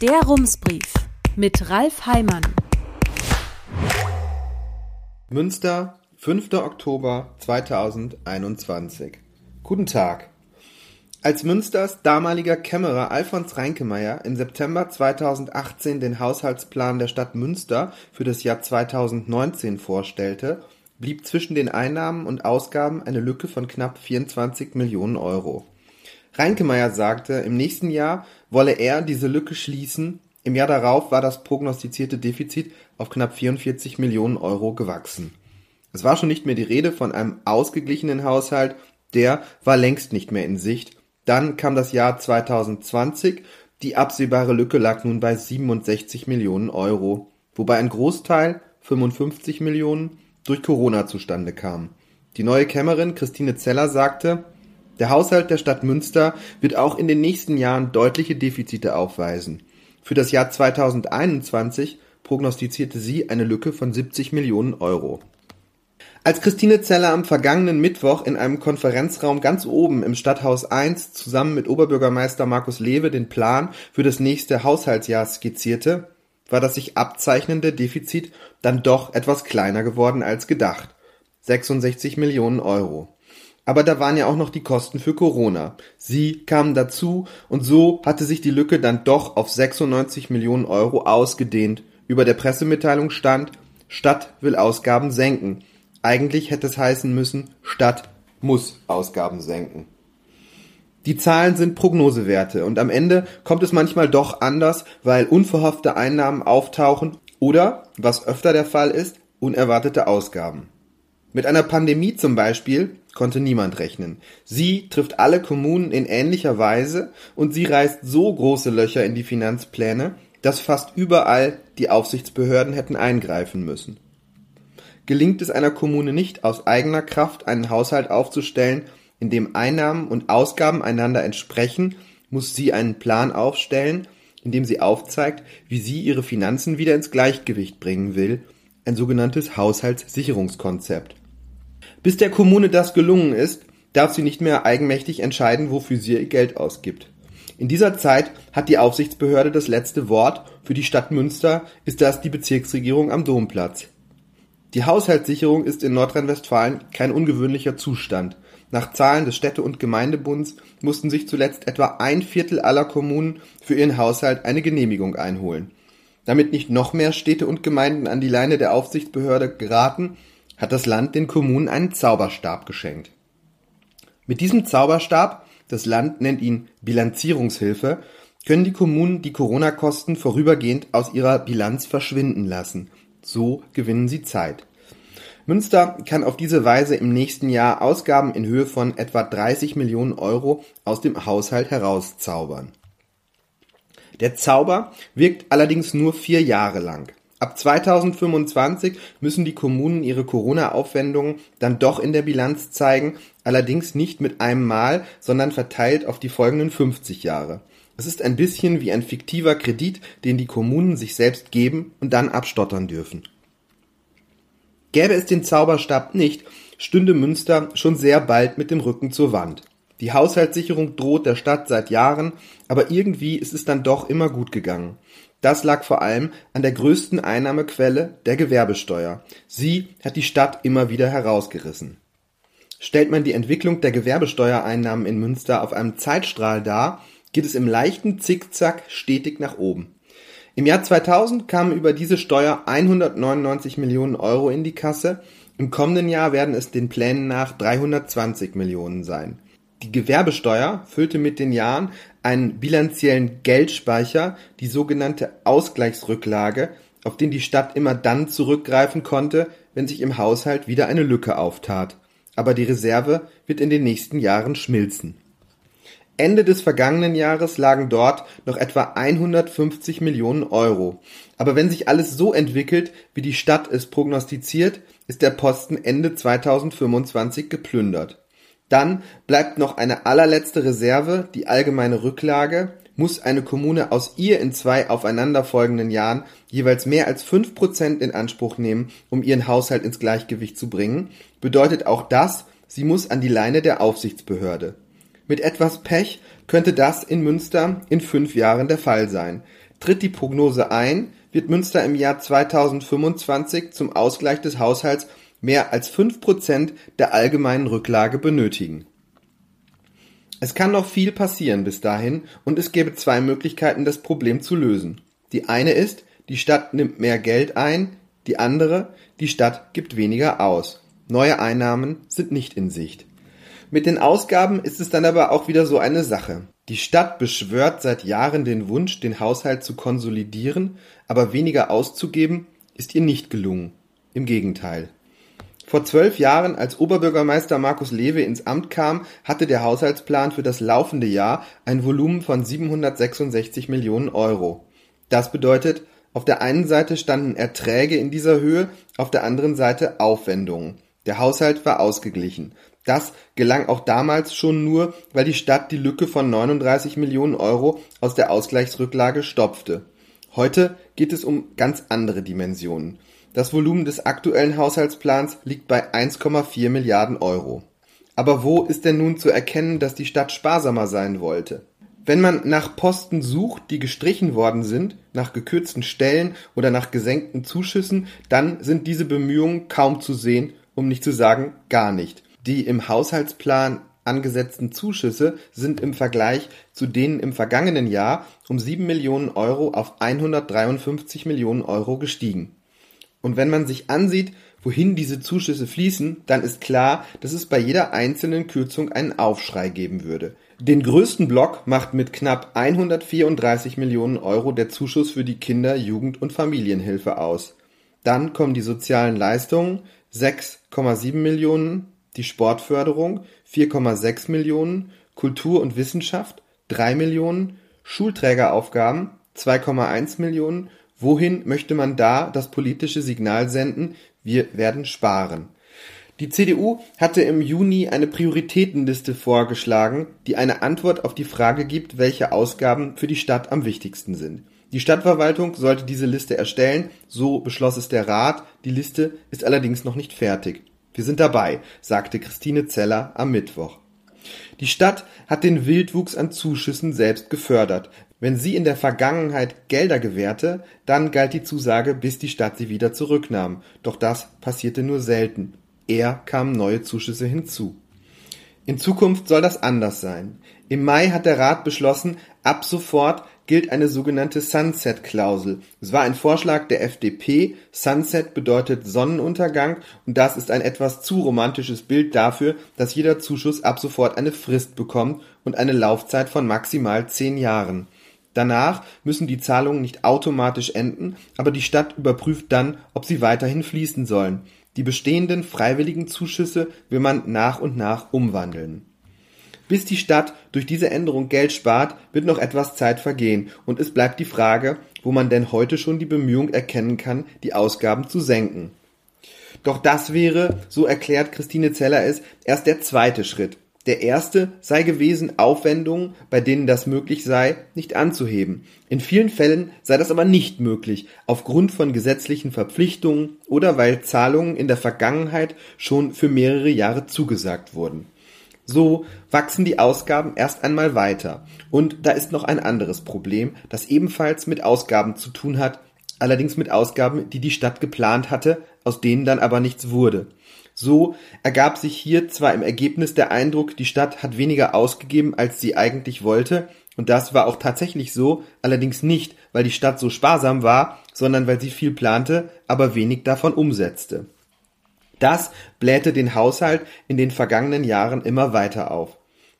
Der Rumsbrief mit Ralf Heimann. Münster, 5. Oktober 2021. Guten Tag. Als Münsters damaliger Kämmerer Alfons Reinkemeyer im September 2018 den Haushaltsplan der Stadt Münster für das Jahr 2019 vorstellte, blieb zwischen den Einnahmen und Ausgaben eine Lücke von knapp 24 Millionen Euro. Reinkemeyer sagte, im nächsten Jahr wolle er diese Lücke schließen, im Jahr darauf war das prognostizierte Defizit auf knapp 44 Millionen Euro gewachsen. Es war schon nicht mehr die Rede von einem ausgeglichenen Haushalt, der war längst nicht mehr in Sicht. Dann kam das Jahr 2020, die absehbare Lücke lag nun bei 67 Millionen Euro, wobei ein Großteil, 55 Millionen, durch Corona zustande kam. Die neue Kämmerin Christine Zeller sagte, der Haushalt der Stadt Münster wird auch in den nächsten Jahren deutliche Defizite aufweisen. Für das Jahr 2021 prognostizierte sie eine Lücke von 70 Millionen Euro. Als Christine Zeller am vergangenen Mittwoch in einem Konferenzraum ganz oben im Stadthaus 1 zusammen mit Oberbürgermeister Markus Lewe den Plan für das nächste Haushaltsjahr skizzierte, war das sich abzeichnende Defizit dann doch etwas kleiner geworden als gedacht. 66 Millionen Euro. Aber da waren ja auch noch die Kosten für Corona. Sie kamen dazu und so hatte sich die Lücke dann doch auf 96 Millionen Euro ausgedehnt. Über der Pressemitteilung stand, Stadt will Ausgaben senken. Eigentlich hätte es heißen müssen, Stadt muss Ausgaben senken. Die Zahlen sind Prognosewerte und am Ende kommt es manchmal doch anders, weil unverhoffte Einnahmen auftauchen oder, was öfter der Fall ist, unerwartete Ausgaben. Mit einer Pandemie zum Beispiel konnte niemand rechnen. Sie trifft alle Kommunen in ähnlicher Weise und sie reißt so große Löcher in die Finanzpläne, dass fast überall die Aufsichtsbehörden hätten eingreifen müssen. Gelingt es einer Kommune nicht aus eigener Kraft einen Haushalt aufzustellen, in dem Einnahmen und Ausgaben einander entsprechen, muss sie einen Plan aufstellen, in dem sie aufzeigt, wie sie ihre Finanzen wieder ins Gleichgewicht bringen will, ein sogenanntes Haushaltssicherungskonzept. Bis der Kommune das gelungen ist, darf sie nicht mehr eigenmächtig entscheiden, wofür sie ihr Geld ausgibt. In dieser Zeit hat die Aufsichtsbehörde das letzte Wort. Für die Stadt Münster ist das die Bezirksregierung am Domplatz. Die Haushaltssicherung ist in Nordrhein-Westfalen kein ungewöhnlicher Zustand. Nach Zahlen des Städte- und Gemeindebunds mussten sich zuletzt etwa ein Viertel aller Kommunen für ihren Haushalt eine Genehmigung einholen. Damit nicht noch mehr Städte und Gemeinden an die Leine der Aufsichtsbehörde geraten, hat das Land den Kommunen einen Zauberstab geschenkt. Mit diesem Zauberstab, das Land nennt ihn Bilanzierungshilfe, können die Kommunen die Corona-Kosten vorübergehend aus ihrer Bilanz verschwinden lassen. So gewinnen sie Zeit. Münster kann auf diese Weise im nächsten Jahr Ausgaben in Höhe von etwa 30 Millionen Euro aus dem Haushalt herauszaubern. Der Zauber wirkt allerdings nur vier Jahre lang. Ab 2025 müssen die Kommunen ihre Corona-Aufwendungen dann doch in der Bilanz zeigen, allerdings nicht mit einem Mal, sondern verteilt auf die folgenden 50 Jahre. Es ist ein bisschen wie ein fiktiver Kredit, den die Kommunen sich selbst geben und dann abstottern dürfen. Gäbe es den Zauberstab nicht, stünde Münster schon sehr bald mit dem Rücken zur Wand. Die Haushaltssicherung droht der Stadt seit Jahren, aber irgendwie ist es dann doch immer gut gegangen. Das lag vor allem an der größten Einnahmequelle, der Gewerbesteuer. Sie hat die Stadt immer wieder herausgerissen. Stellt man die Entwicklung der Gewerbesteuereinnahmen in Münster auf einem Zeitstrahl dar, geht es im leichten Zickzack stetig nach oben. Im Jahr 2000 kamen über diese Steuer 199 Millionen Euro in die Kasse, im kommenden Jahr werden es den Plänen nach 320 Millionen sein. Die Gewerbesteuer füllte mit den Jahren einen bilanziellen Geldspeicher, die sogenannte Ausgleichsrücklage, auf den die Stadt immer dann zurückgreifen konnte, wenn sich im Haushalt wieder eine Lücke auftat. Aber die Reserve wird in den nächsten Jahren schmilzen. Ende des vergangenen Jahres lagen dort noch etwa 150 Millionen Euro. Aber wenn sich alles so entwickelt, wie die Stadt es prognostiziert, ist der Posten Ende 2025 geplündert. Dann bleibt noch eine allerletzte Reserve, die allgemeine Rücklage. Muss eine Kommune aus ihr in zwei aufeinanderfolgenden Jahren jeweils mehr als fünf Prozent in Anspruch nehmen, um ihren Haushalt ins Gleichgewicht zu bringen, bedeutet auch das, sie muss an die Leine der Aufsichtsbehörde. Mit etwas Pech könnte das in Münster in fünf Jahren der Fall sein. Tritt die Prognose ein, wird Münster im Jahr 2025 zum Ausgleich des Haushalts mehr als fünf Prozent der allgemeinen Rücklage benötigen. Es kann noch viel passieren bis dahin und es gäbe zwei Möglichkeiten, das Problem zu lösen. Die eine ist, die Stadt nimmt mehr Geld ein, die andere, die Stadt gibt weniger aus. Neue Einnahmen sind nicht in Sicht. Mit den Ausgaben ist es dann aber auch wieder so eine Sache. Die Stadt beschwört seit Jahren den Wunsch, den Haushalt zu konsolidieren, aber weniger auszugeben, ist ihr nicht gelungen. Im Gegenteil. Vor zwölf Jahren, als Oberbürgermeister Markus Lewe ins Amt kam, hatte der Haushaltsplan für das laufende Jahr ein Volumen von 766 Millionen Euro. Das bedeutet, auf der einen Seite standen Erträge in dieser Höhe, auf der anderen Seite Aufwendungen. Der Haushalt war ausgeglichen. Das gelang auch damals schon nur, weil die Stadt die Lücke von 39 Millionen Euro aus der Ausgleichsrücklage stopfte. Heute geht es um ganz andere Dimensionen. Das Volumen des aktuellen Haushaltsplans liegt bei 1,4 Milliarden Euro. Aber wo ist denn nun zu erkennen, dass die Stadt sparsamer sein wollte? Wenn man nach Posten sucht, die gestrichen worden sind, nach gekürzten Stellen oder nach gesenkten Zuschüssen, dann sind diese Bemühungen kaum zu sehen, um nicht zu sagen gar nicht. Die im Haushaltsplan angesetzten Zuschüsse sind im Vergleich zu denen im vergangenen Jahr um 7 Millionen Euro auf 153 Millionen Euro gestiegen. Und wenn man sich ansieht, wohin diese Zuschüsse fließen, dann ist klar, dass es bei jeder einzelnen Kürzung einen Aufschrei geben würde. Den größten Block macht mit knapp 134 Millionen Euro der Zuschuss für die Kinder-, Jugend- und Familienhilfe aus. Dann kommen die sozialen Leistungen 6,7 Millionen, die Sportförderung 4,6 Millionen, Kultur und Wissenschaft 3 Millionen, Schulträgeraufgaben 2,1 Millionen Wohin möchte man da das politische Signal senden, wir werden sparen? Die CDU hatte im Juni eine Prioritätenliste vorgeschlagen, die eine Antwort auf die Frage gibt, welche Ausgaben für die Stadt am wichtigsten sind. Die Stadtverwaltung sollte diese Liste erstellen, so beschloss es der Rat, die Liste ist allerdings noch nicht fertig. Wir sind dabei, sagte Christine Zeller am Mittwoch. Die Stadt hat den Wildwuchs an Zuschüssen selbst gefördert, wenn sie in der Vergangenheit Gelder gewährte, dann galt die Zusage, bis die Stadt sie wieder zurücknahm. Doch das passierte nur selten. Eher kamen neue Zuschüsse hinzu. In Zukunft soll das anders sein. Im Mai hat der Rat beschlossen, ab sofort gilt eine sogenannte Sunset-Klausel. Es war ein Vorschlag der FDP. Sunset bedeutet Sonnenuntergang und das ist ein etwas zu romantisches Bild dafür, dass jeder Zuschuss ab sofort eine Frist bekommt und eine Laufzeit von maximal zehn Jahren. Danach müssen die Zahlungen nicht automatisch enden, aber die Stadt überprüft dann, ob sie weiterhin fließen sollen. Die bestehenden freiwilligen Zuschüsse will man nach und nach umwandeln. Bis die Stadt durch diese Änderung Geld spart, wird noch etwas Zeit vergehen und es bleibt die Frage, wo man denn heute schon die Bemühung erkennen kann, die Ausgaben zu senken. Doch das wäre, so erklärt Christine Zeller es, erst der zweite Schritt. Der erste sei gewesen, Aufwendungen, bei denen das möglich sei, nicht anzuheben. In vielen Fällen sei das aber nicht möglich, aufgrund von gesetzlichen Verpflichtungen oder weil Zahlungen in der Vergangenheit schon für mehrere Jahre zugesagt wurden. So wachsen die Ausgaben erst einmal weiter. Und da ist noch ein anderes Problem, das ebenfalls mit Ausgaben zu tun hat, allerdings mit Ausgaben, die die Stadt geplant hatte, aus denen dann aber nichts wurde. So ergab sich hier zwar im Ergebnis der Eindruck, die Stadt hat weniger ausgegeben, als sie eigentlich wollte, und das war auch tatsächlich so, allerdings nicht, weil die Stadt so sparsam war, sondern weil sie viel plante, aber wenig davon umsetzte. Das blähte den Haushalt in den vergangenen Jahren immer weiter auf.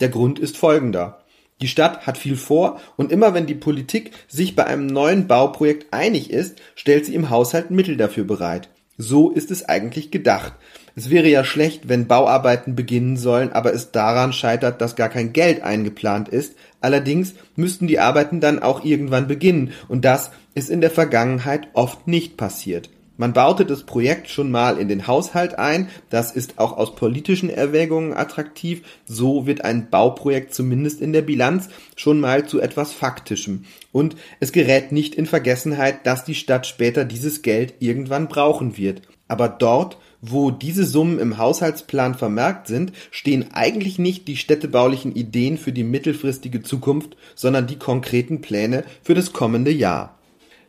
Der Grund ist folgender. Die Stadt hat viel vor und immer wenn die Politik sich bei einem neuen Bauprojekt einig ist, stellt sie im Haushalt Mittel dafür bereit. So ist es eigentlich gedacht. Es wäre ja schlecht, wenn Bauarbeiten beginnen sollen, aber es daran scheitert, dass gar kein Geld eingeplant ist. Allerdings müssten die Arbeiten dann auch irgendwann beginnen, und das ist in der Vergangenheit oft nicht passiert. Man baute das Projekt schon mal in den Haushalt ein, das ist auch aus politischen Erwägungen attraktiv, so wird ein Bauprojekt zumindest in der Bilanz schon mal zu etwas Faktischem. Und es gerät nicht in Vergessenheit, dass die Stadt später dieses Geld irgendwann brauchen wird. Aber dort wo diese Summen im Haushaltsplan vermerkt sind, stehen eigentlich nicht die städtebaulichen Ideen für die mittelfristige Zukunft, sondern die konkreten Pläne für das kommende Jahr.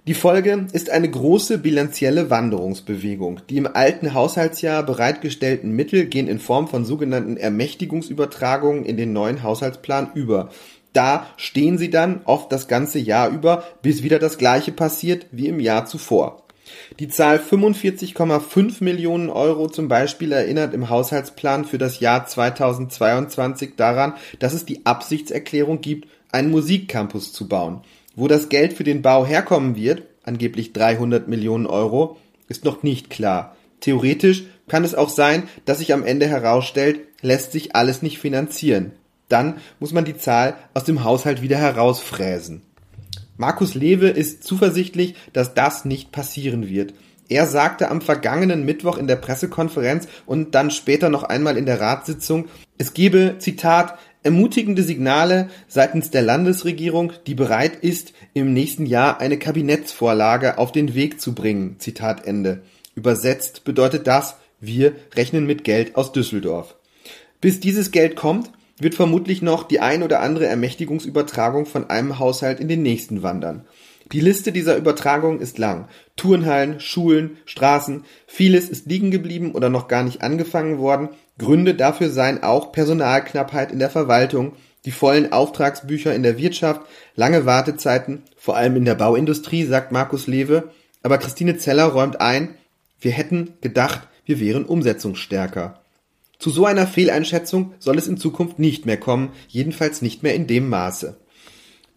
Die Folge ist eine große bilanzielle Wanderungsbewegung. Die im alten Haushaltsjahr bereitgestellten Mittel gehen in Form von sogenannten Ermächtigungsübertragungen in den neuen Haushaltsplan über. Da stehen sie dann oft das ganze Jahr über, bis wieder das gleiche passiert wie im Jahr zuvor. Die Zahl 45,5 Millionen Euro zum Beispiel erinnert im Haushaltsplan für das Jahr 2022 daran, dass es die Absichtserklärung gibt, einen Musikcampus zu bauen. Wo das Geld für den Bau herkommen wird, angeblich 300 Millionen Euro, ist noch nicht klar. Theoretisch kann es auch sein, dass sich am Ende herausstellt, lässt sich alles nicht finanzieren. Dann muss man die Zahl aus dem Haushalt wieder herausfräsen. Markus Lewe ist zuversichtlich, dass das nicht passieren wird. Er sagte am vergangenen Mittwoch in der Pressekonferenz und dann später noch einmal in der Ratssitzung, es gebe, Zitat, ermutigende Signale seitens der Landesregierung, die bereit ist, im nächsten Jahr eine Kabinettsvorlage auf den Weg zu bringen. Zitat Ende. Übersetzt bedeutet das, wir rechnen mit Geld aus Düsseldorf. Bis dieses Geld kommt, wird vermutlich noch die ein oder andere Ermächtigungsübertragung von einem Haushalt in den nächsten wandern. Die Liste dieser Übertragungen ist lang. Turnhallen, Schulen, Straßen, vieles ist liegen geblieben oder noch gar nicht angefangen worden Gründe dafür seien auch Personalknappheit in der Verwaltung, die vollen Auftragsbücher in der Wirtschaft, lange Wartezeiten, vor allem in der Bauindustrie, sagt Markus Lewe. Aber Christine Zeller räumt ein, wir hätten gedacht, wir wären umsetzungsstärker. Zu so einer Fehleinschätzung soll es in Zukunft nicht mehr kommen, jedenfalls nicht mehr in dem Maße.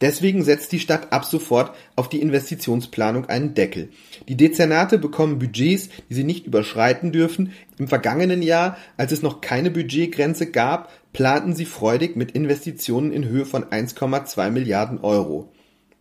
Deswegen setzt die Stadt ab sofort auf die Investitionsplanung einen Deckel. Die Dezernate bekommen Budgets, die sie nicht überschreiten dürfen. Im vergangenen Jahr, als es noch keine Budgetgrenze gab, planten sie freudig mit Investitionen in Höhe von 1,2 Milliarden Euro.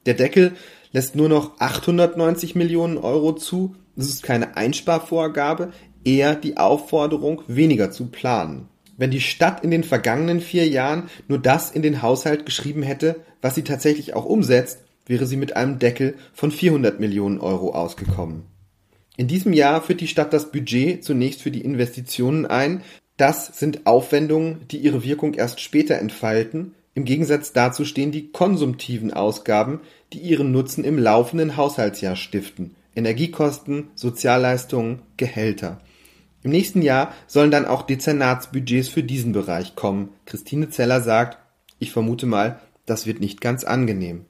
Der Deckel lässt nur noch 890 Millionen Euro zu. Das ist keine Einsparvorgabe, eher die Aufforderung, weniger zu planen. Wenn die Stadt in den vergangenen vier Jahren nur das in den Haushalt geschrieben hätte, was sie tatsächlich auch umsetzt, wäre sie mit einem Deckel von 400 Millionen Euro ausgekommen. In diesem Jahr führt die Stadt das Budget zunächst für die Investitionen ein. Das sind Aufwendungen, die ihre Wirkung erst später entfalten. Im Gegensatz dazu stehen die konsumtiven Ausgaben, die ihren Nutzen im laufenden Haushaltsjahr stiften. Energiekosten, Sozialleistungen, Gehälter. Im nächsten Jahr sollen dann auch Dezernatsbudgets für diesen Bereich kommen. Christine Zeller sagt, ich vermute mal, das wird nicht ganz angenehm.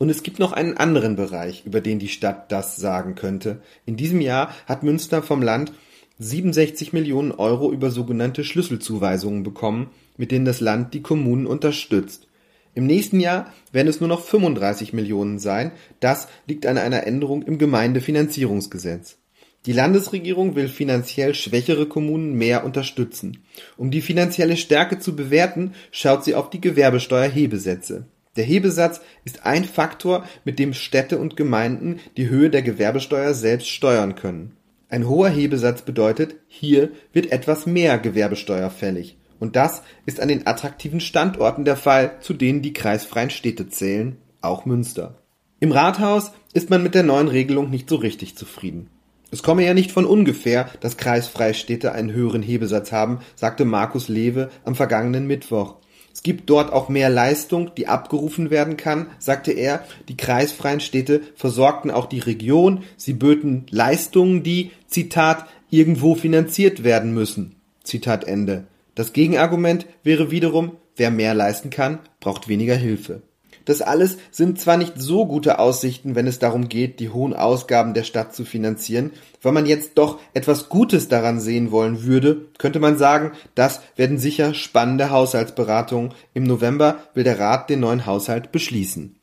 Und es gibt noch einen anderen Bereich, über den die Stadt das sagen könnte. In diesem Jahr hat Münster vom Land 67 Millionen Euro über sogenannte Schlüsselzuweisungen bekommen, mit denen das Land die Kommunen unterstützt. Im nächsten Jahr werden es nur noch 35 Millionen sein. Das liegt an einer Änderung im Gemeindefinanzierungsgesetz. Die Landesregierung will finanziell schwächere Kommunen mehr unterstützen. Um die finanzielle Stärke zu bewerten, schaut sie auf die Gewerbesteuerhebesätze. Der Hebesatz ist ein Faktor, mit dem Städte und Gemeinden die Höhe der Gewerbesteuer selbst steuern können. Ein hoher Hebesatz bedeutet, hier wird etwas mehr Gewerbesteuer fällig. Und das ist an den attraktiven Standorten der Fall, zu denen die kreisfreien Städte zählen, auch Münster. Im Rathaus ist man mit der neuen Regelung nicht so richtig zufrieden. Es komme ja nicht von ungefähr, dass kreisfreie Städte einen höheren Hebesatz haben, sagte Markus Lewe am vergangenen Mittwoch. Es gibt dort auch mehr Leistung, die abgerufen werden kann, sagte er. Die kreisfreien Städte versorgten auch die Region. Sie böten Leistungen, die, Zitat, irgendwo finanziert werden müssen. Zitat Ende. Das Gegenargument wäre wiederum, wer mehr leisten kann, braucht weniger Hilfe. Das alles sind zwar nicht so gute Aussichten, wenn es darum geht, die hohen Ausgaben der Stadt zu finanzieren. Wenn man jetzt doch etwas Gutes daran sehen wollen würde, könnte man sagen, das werden sicher spannende Haushaltsberatungen. Im November will der Rat den neuen Haushalt beschließen.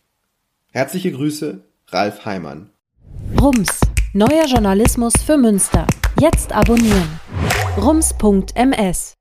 Herzliche Grüße, Ralf Heimann. Rums, neuer Journalismus für Münster. Jetzt abonnieren. rums.ms